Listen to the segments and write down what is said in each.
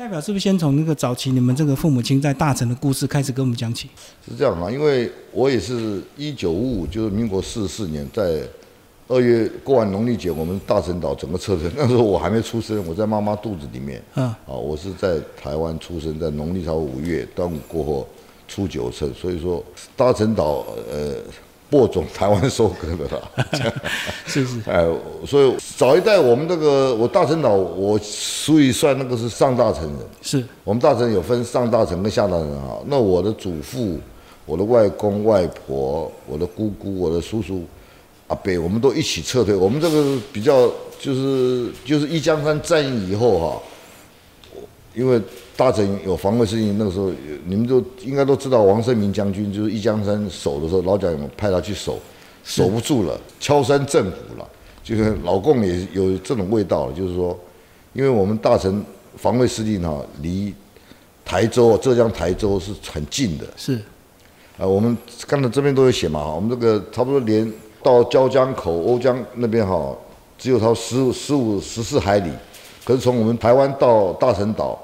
代表是不是先从那个早期你们这个父母亲在大城的故事开始跟我们讲起？是这样啊，因为我也是一九五五，就是民国四十四年，在二月过完农历节，我们大陈岛整个撤退。那时候我还没出生，我在妈妈肚子里面。嗯，啊，我是在台湾出生，在农历朝五月端午过后初九撤，所以说大陈岛呃。播种台湾收割的啦，是 是，哎，所以早一代我们这个我大陈岛，我属于算那个是上大城人，是我们大城有分上大城跟下大城啊。那我的祖父、我的外公外婆、我的姑姑、我的叔叔、阿伯，我们都一起撤退。我们这个比较就是就是一江山战役以后哈。因为大城有防卫事情，那个时候你们都应该都知道，王生明将军就是一江山守的时候，老蒋派他去守，守不住了，敲山震虎了，就是老共也有这种味道，就是说，因为我们大陈防卫司令哈，离台州浙江台州是很近的，是，啊，我们刚才这边都有写嘛，我们这个差不多连到椒江口、瓯江那边哈，只有它十十五十四海里。可是从我们台湾到大陈岛，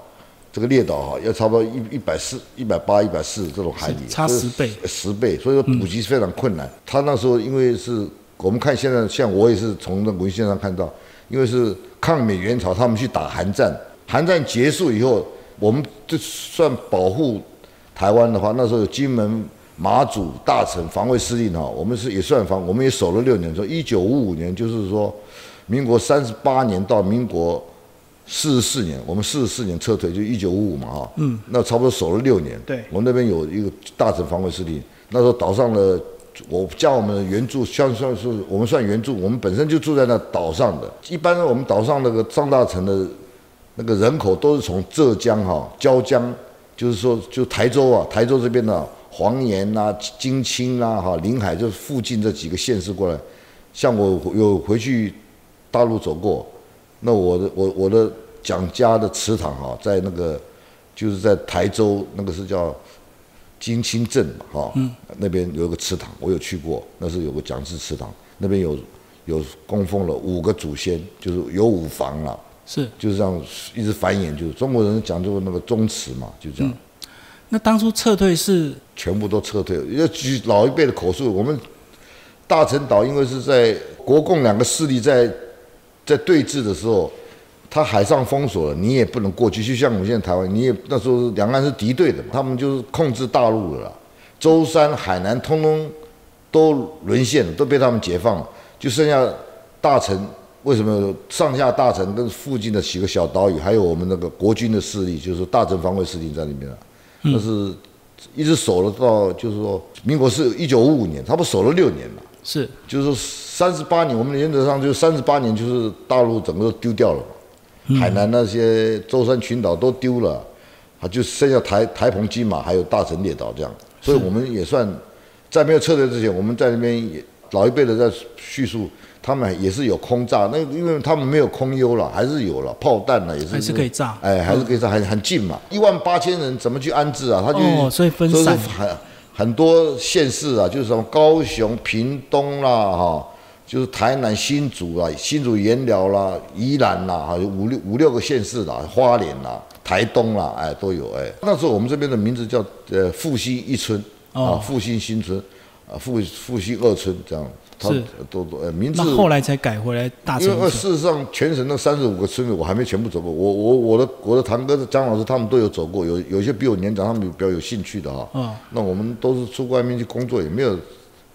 这个列岛哈，要差不多一一百四、一百八、一百四这种海里，差十倍，十倍。所以说补给是非常困难。他那时候因为是我们看现在，像我也是从那文献上看到，因为是抗美援朝，他们去打韩战。韩战结束以后，我们就算保护台湾的话，那时候有金门、马祖、大陈防卫司令哈，我们是也算防，我们也守了六年。说一九五五年，就是说民国三十八年到民国。四十四年，我们四十四年撤退，就一九五五嘛，哈，嗯，那差不多守了六年。对，我们那边有一个大城防卫司令，那时候岛上的，我叫我们原住，像算是我们算原住，我们本身就住在那岛上的。一般我们岛上那个张大成的，那个人口都是从浙江哈椒江，就是说就台州啊，台州这边的黄岩呐、金青啊、哈临海，就是附近这几个县市过来。像我有回去大陆走过。那我的我我的蒋家的祠堂哈，在那个就是在台州那个是叫金清镇嘛哈，那边有个祠堂，我有去过，那是有个蒋氏祠堂，那边有有供奉了五个祖先，就是有五房了，是就是这样一直繁衍，就是中国人讲究那个宗祠嘛，就这样。那当初撤退是全部都撤退，要举老一辈的口述，我们大陈岛因为是在国共两个势力在。在对峙的时候，他海上封锁了，你也不能过去。就像我们现在台湾，你也那时候两岸是敌对的嘛，他们就是控制大陆了，舟山、海南通通都沦陷了，都被他们解放了，就剩下大城。为什么上下大城跟附近的几个小岛屿，还有我们那个国军的势力，就是大城防卫势力在里面了。那是一直守了到，就是说民国是一九五五年，他不守了六年嘛。是，就是三十八年，我们原则上就三十八年，就是大陆整个都丢掉了嘛，海南那些舟山群岛都丢了，啊，就剩下台台澎金马还有大陈列岛这样，所以我们也算在没有撤退之前，我们在那边也老一辈的在叙述，他们也是有空炸，那因为他们没有空优了，还是有了炮弹呢，也是还是可以炸，哎，还是可以炸，很很近嘛，一万八千人怎么去安置啊？他就哦，所以分散。很多县市啊，就是什么高雄、屏东啦，哈，就是台南新竹啊、新竹盐寮啦、宜兰啦，还，有五六五六个县市啦，花莲啦、台东啦，哎，都有哎。那时候我们这边的名字叫呃复兴一村啊，复兴新村啊，复复兴二村这样。他都都呃名字，那后来才改回来大城。因为事实上，全省那三十五个村子，我还没全部走过。我我我的我的堂哥张老师他们都有走过，有有些比我年长，他们比较有兴趣的哈。嗯。那我们都是出外面去工作，也没有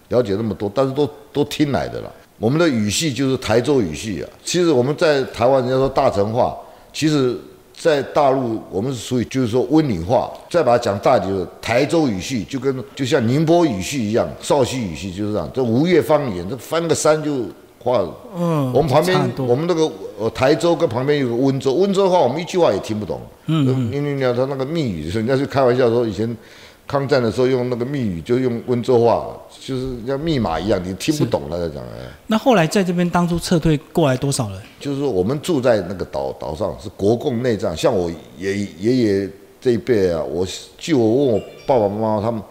了解那么多，但是都都听来的了。我们的语系就是台州语系啊。其实我们在台湾，人家说大城话，其实。在大陆，我们是属于就是说温岭话，再把它讲大就是台州语系，就跟就像宁波语系一样，绍兴语系就是这样。这吴越方言，这翻个山就话。嗯。我们旁边，我们那个呃台州跟旁边有个温州，温州话我们一句话也听不懂。嗯。你你你他那个密语，人家是开玩笑说以前。抗战的时候用那个密语，就用温州话，就是像密码一样，你听不懂他在讲哎。那后来在这边当初撤退过来多少人？就是说我们住在那个岛岛上是国共内战，像我爷爷爷这一辈啊，我据我问我爸爸妈妈他们，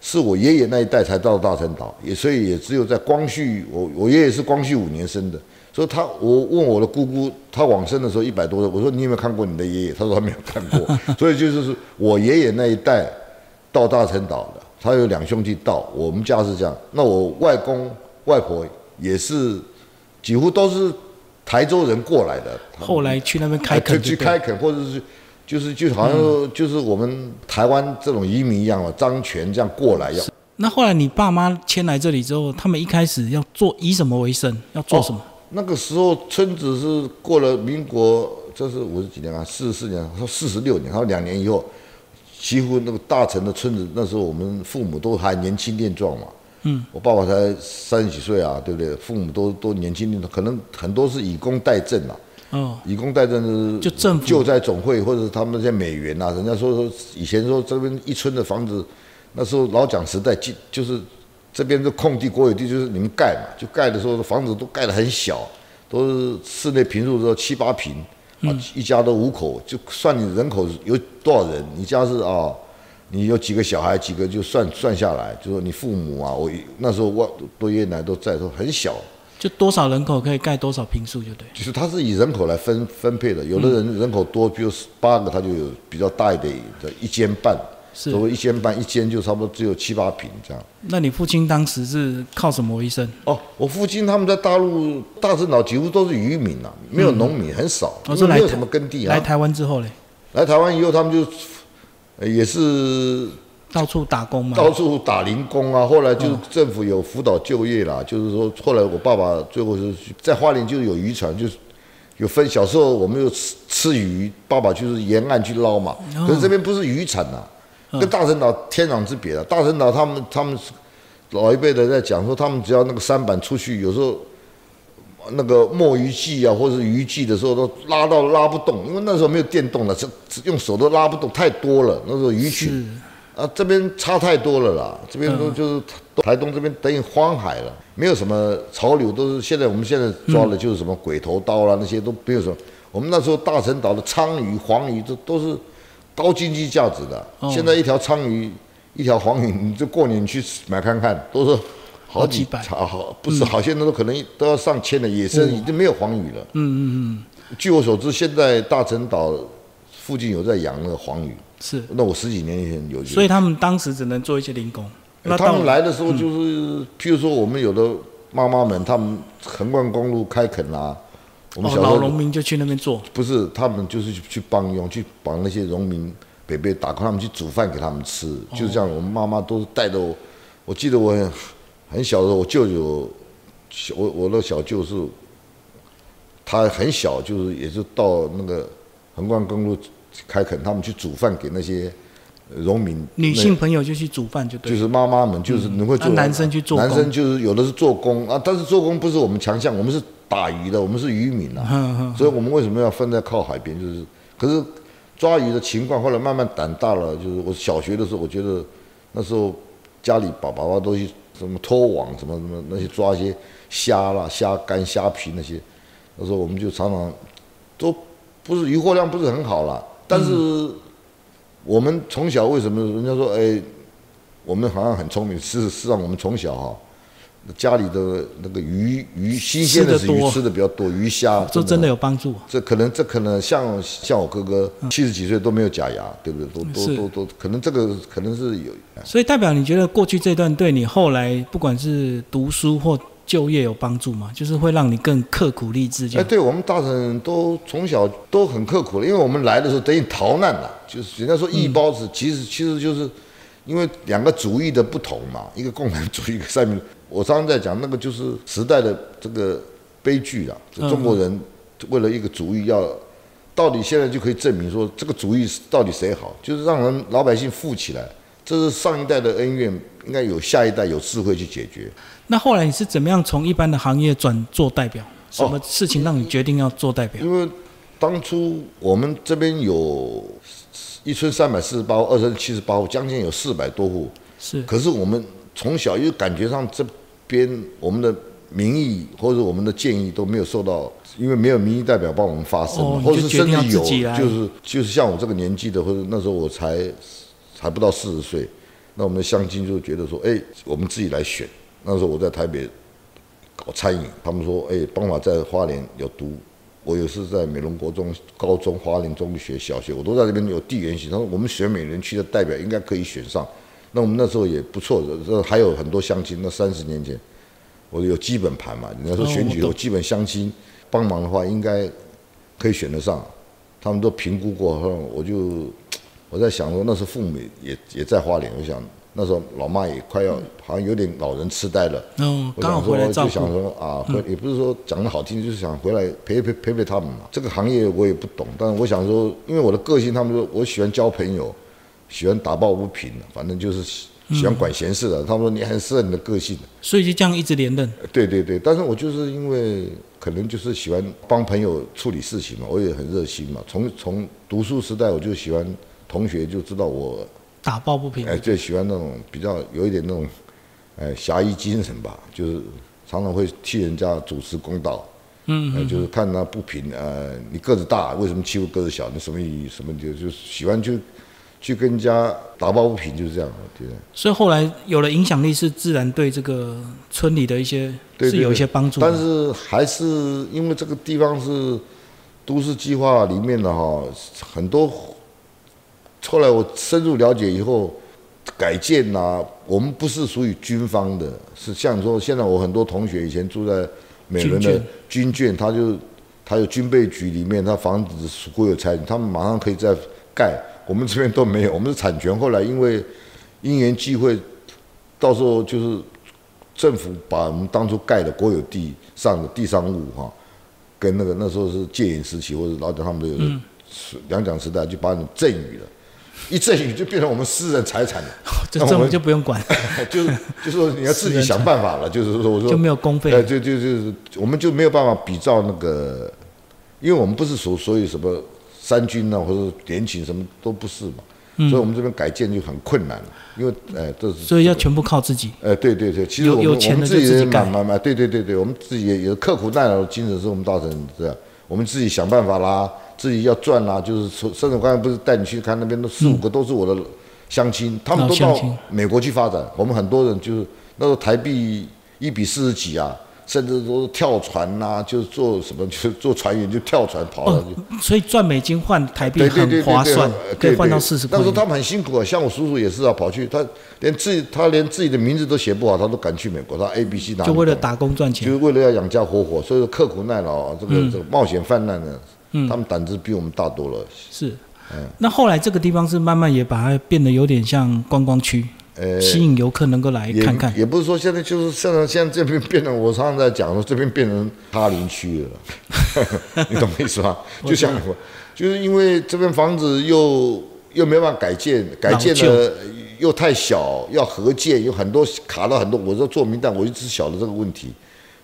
是我爷爷那一代才到大陈岛，也所以也只有在光绪，我我爷爷是光绪五年生的，所以他我问我的姑姑，他往生的时候一百多岁，我说你有没有看过你的爷爷？他说他没有看过，所以就是我爷爷那一代到大陈岛的，他有两兄弟到，我们家是这样。那我外公外婆也是几乎都是台州人过来的，后来去那边开垦去开垦，或者是就是就好像说就是我们台湾这种移民一样嘛，张权这样过来要。那后来你爸妈迁来这里之后，他们一开始要做以什么为生？要做什么？那个时候村子是过了民国，这是五十几年啊，四十四年，说四十六年，然后两年以后，几乎那个大城的村子，那时候我们父母都还年轻力壮嘛。嗯，我爸爸才三十几岁啊，对不对？父母都都年轻力壮，可能很多是以工代赈啊。哦，以工代赈是就政府救灾总会或者他们那些美元啊、人家说说以前说这边一村的房子，那时候老蒋时代就就是这边的空地国有地就是你们盖嘛，就盖的时候房子都盖得很小，都是室内平数都七八平，啊，一家都五口，就算你人口有多少人，你家是啊。你有几个小孩，几个就算算下来，就说你父母啊，我那时候我多爷爷奶奶都在，都很小，就多少人口可以盖多少平数，就对。就是它是以人口来分分配的，有的人人口多，比如八个，他就有比较大一点的一间半，是所谓一间半，一间就差不多只有七八平这样。那你父亲当时是靠什么为生？哦，我父亲他们在大陆大陈岛几乎都是渔民啊，没有农民，很少，我说来台因为没有什么耕地啊。来台湾之后嘞，来台湾以后，他们就呃也是到处打工嘛。到处打零工啊，后来就政府有辅导就业啦，就是说后来我爸爸最后是去在花莲就有渔船，就是有分小时候我们有吃吃鱼，爸爸就是沿岸去捞嘛，可是这边不是渔产呐、跟大陈岛天壤之别啊。大陈岛他们他们老一辈的在讲说，他们只要那个舢板出去，有时候那个墨鱼季啊，或者是渔季的时候，都拉到拉不动，因为那时候没有电动了，这这用手都拉不动，太多了。那时候鱼群啊，这边差太多了啦，这边都就是台东这边等于荒海了，没有什么潮流，都是现在我们现在抓的就是什么鬼头刀啦，那些都没有什么。我们那时候大陈岛的鲳鱼、黄鱼，都都是高经济价值的。哦现在一条鲳鱼、一条黄鱼，你就过年去买看看，都是好好几百好好不是好现在都可能都要上千的，野生已经没有黄鱼了。嗯嗯嗯据我所知，现在大陈岛附近有在养那个黄鱼。嗯，是。那我十几年前有，所以他们当时只能做一些零工。那他们来的时候就是，譬如说我们有的妈妈们，他们横贯公路开垦啦、我们哦，老小时候农民就去那边做。不是，他们就是去去帮佣，去帮那些农民北北打工，他们去煮饭给他们吃，就是这样。我们妈妈都是带着我，我记得我很很小的时候，我舅舅，小我我的小舅是，他很小，就是也是到那个横贯公路开垦，他们去煮饭给那些呃农民。女性朋友就去煮饭，就对。就是妈妈们，就是能够做、啊男生去做工男生就是有的是做工啊，但是做工不是我们强项，我们是打鱼的，我们是渔民啊，哼 哼所以我们为什么要分在靠海边？就是，可是抓鱼的情况后来慢慢胆大了，就是我小学的时候，我觉得那时候家里爸爸爸都去什么拖网什么什么那些抓一些虾啦、虾干、虾皮那些，那时候我们就常常都不是鱼获量不是很好啦，但是我们从小为什么人家说哎，我们好像很聪明？事实上我们从小哈。家里的那个鱼鱼新鲜的是鱼吃的比较多，鱼虾这真的有帮助。这可能这可能像像我哥哥七十几岁都没有假牙，对不对？都都都都，可能这个可能是有。所以代表你觉得过去这段对你后来不管是读书或就业有帮助吗？就是会让你更刻苦励志这哎，样。对我们大人都从小都很刻苦的，因为我们来的时候等于逃难了，就是人家说一包子，其实其实就是因为两个主义的不同嘛，一个共产主义，一个三民主义。我常常在讲，那个就是时代的这个悲剧啊。中国人为了一个主意要，到底现在就可以证明说，这个主义到底谁好，就是让人老百姓富起来。这是上一代的恩怨，应该有下一代有智慧去解决。那后来你是怎么样从一般的行业转做代表？什么事情让你决定要做代表？因为当初我们这边有一村三百四十八户，二村七十八户，将近有四百多户。是可是我们从小又感觉上这边我们的民意或者我们的建议都没有受到，因为没有民意代表帮我们发声，哦或者甚至有就是就是像我这个年纪的，或者那时候我才还不到四十岁，那我们的乡亲就觉得说，哎，我们自己来选。那时候我在台北搞餐饮，他们说，哎，帮法在花莲有读，我也是在美容国中、高中、花莲中学、小学，我都在这边有地缘性。他说我们选美人区的代表应该可以选上，那我们那时候也不错，这还有很多相亲。那三十年前，我有基本盘嘛，人家说选举有基本相亲帮忙的话，应该可以选得上。他们都评估过后，我就 我在想说，那时候父母也也在花莲，我想那时候老妈也快要好像有点老人痴呆了。嗯，我想回来照就想。说啊，回也不是说讲的好听，就是想回来陪陪陪陪他们嘛。这个行业我也不懂，但是我想说，因为我的个性，他们说我喜欢交朋友，喜欢打抱不平的，反正就是喜喜欢管闲事的。他们说你很适合你的个性，所以就这样一直连任。对对对。但是我就是因为可能就是喜欢帮朋友处理事情嘛，我也很热心嘛。从从读书时代我就喜欢同学就知道我打抱不平。哎，最喜欢那种比较有一点那种，哎，侠义精神吧，就是常常会替人家主持公道。嗯呃，就是看他不平，呃，你个子大，为什么欺负个子小？你什么意义？什么就就喜欢去去跟人家打抱不平，就是这样。对所以后来有了影响力，是自然对这个村里的一些对对是有一些帮助。但是还是因为这个地方是都市计划里面的哈，很多后来我深入了解以后，改建呐、我们不是属于军方的，是像说现在我很多同学以前住在美伦的军眷，他就他有军备局里面，他房子是国有财产，他们马上可以再盖，我们这边都没有，我们是产权，后来因为因缘际会，到时候就是政府把我们当初盖的国有地上的地上物哈，跟那个那时候是戒严时期或者老蒋他们都有的两蒋时代，就把你赠予了，一赠予就变成我们私人财产了，这政府那我们就不用管，就是就是说你要自己想办法了，就是说我说就没有公费哎，就就就是我们就没有办法比照那个，因为我们不是属所以什么三军啊，或者联勤什么都不是嘛，所以我们这边改建就很困难了，因为哎这是所以要全部靠自己。呃，对对对，其实有我们有钱的我们自己就自己盖也蛮蛮蛮，对对对对，我们自己也有刻苦耐劳的精神，是我们大成这样，我们自己想办法啦，自己要赚啦，就是说，甚至我刚才不是带你去看那边，都四五个都是我的乡亲，他们都到美国去发展，我们很多人就是那时候台币一比四十几啊。甚至都是跳船呐、就是做什么，就是做船员就跳船跑了，哦所以赚美金换台币很划算呃，可以换到四十块那时。候他们很辛苦啊，像我叔叔也是啊，跑去他连自己他连自己的名字都写不好，他都敢去美国，他 A B C 拿就为了打工赚钱。就是为了要养家活口，所以说刻苦耐劳啊，这个、这个冒险泛滥的，嗯。他们胆子比我们大多了。是，那后来这个地方是慢慢也把它变得有点像观光区，呃，吸引游客能够来看看。也不是说现在就是现在现在这边变成，我常常在讲说这边变成哈林区了，你懂我意思吧？就像我，就是因为这边房子又又没办法改建，改建老了又太小，要合建，有很多卡了很多。我说做名单，我一直晓得这个问题，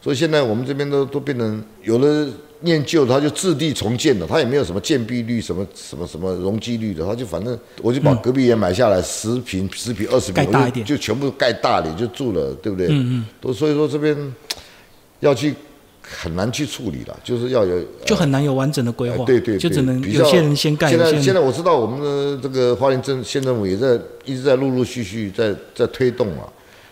所以现在我们这边都都变成有的念旧，他就置地重建了，他也没有什么建蔽率、什么什么什么容积率的，他就反正我就把隔壁也买下来，十平、十平、二十平，我就全部盖大点就住了，对不对？嗯嗯。都所以说这边要去很难去处理了，就是要有就很难有完整的规划，哎对对，就只能有些人先盖，现在现在我知道我们的这个花莲镇县政府也在一直在陆陆续续在在推动啊，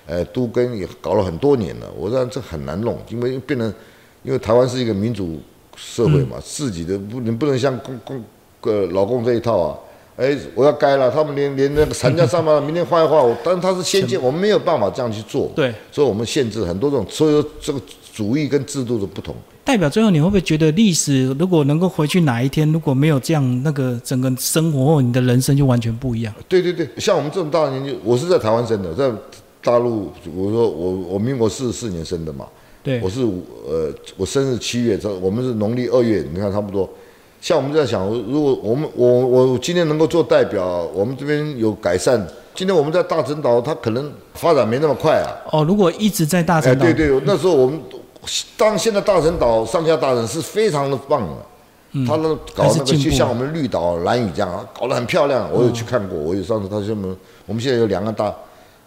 呃，都跟也搞了很多年了。我让这很难弄，因为变成因为台湾是一个民主社会嘛，自己的不你不能像公公呃老公这一套啊。哎，我要该了，他们连连那个产假上班，明天换一换，我，但是他是先进，我们没有办法这样去做，对，所以我们限制很多种，所以说这个主义跟制度的不同。代表最后你会不会觉得历史如果能够回去哪一天，如果没有这样，那个整个生活或你的人生就完全不一样？对对对，像我们这种大年纪，我是在台湾生的，在大陆，我说我我民国四十四年生的嘛，对我，是呃我生日七月，这我们是农历二月，你看差不多。像我们在想，如果我们我我今天能够做代表，我们这边有改善。今天我们在大陈岛，它可能发展没那么快啊。哦，如果一直在大哎，城岛，对对，那时候我们当现在大陈岛上下大陈是非常的棒的，他那搞那个就像我们绿岛蓝屿这样，搞得很漂亮。我有去看过，我有上次他说我们我们现在有两个大，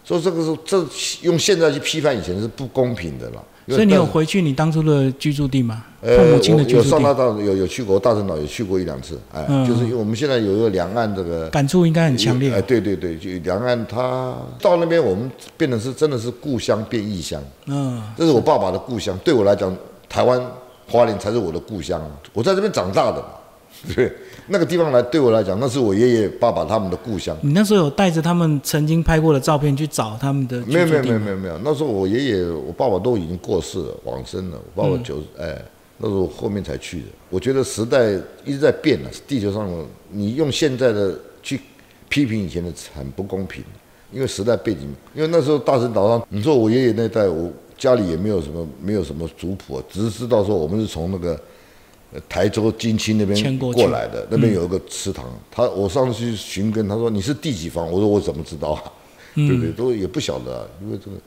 所以这个是这用现在去批判以前是不公平的了。所以你有回去你当初的居住地吗？父呃，母亲的居住我有上大地，有有去过大陈岛，有去过一两次，哎，嗯。就是因为我们现在有一个两岸这个感触应该很强烈。哎，烈。对对对，就两岸他到那边，我们变成是真的是故乡变异乡，嗯，这是我爸爸的故乡，对我来讲，台湾花莲才是我的故乡，我在这边长大的嘛，对，那个地方来对我来讲，那是我爷爷爸爸他们的故乡。你那时候有带着他们曾经拍过的照片去找他们的没有没有？没有没有没有，那时候我爷爷我爸爸都已经过世了，往生了。我爸爸九十、哎，那时候后面才去的。我觉得时代一直在变了，地球上你用现在的去批评以前的很不公平，因为时代背景。因为那时候大陈岛上，你说我爷爷那代，我家里也没有什么没有什么族谱，只是知道说我们是从那个。呃台州金青那边过来的，那边有一个祠堂。他我上次去寻根，他说你是第几房？我说我怎么知道啊？对不对？都也不晓得、啊，因为这个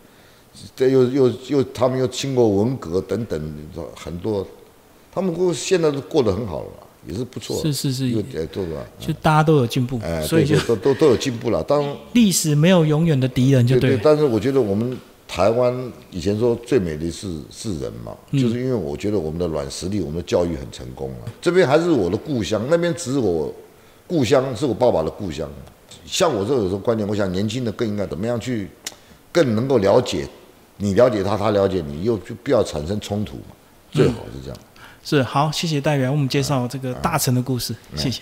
这又又又他们又经过文革等等，你知道很多，他们过现在都过得很好了，也是不错。是是是因为哎，对吧？就大家都有进步，哎，所以就都都都有进步了。当，历史没有永远的敌人，就对对，了。但是我觉得我们台湾以前说最美的是是人嘛，嗯就是因为我觉得我们的软实力，我们的教育很成功了。这边还是我的故乡，那边只是我故乡，是我爸爸的故乡。像我这种观点，我想年轻的更应该怎么样去更能够了解你了解他，他了解你，又就不要产生冲突嘛，最好是这样。是好，谢谢代表我们介绍这个大成的故事，谢谢。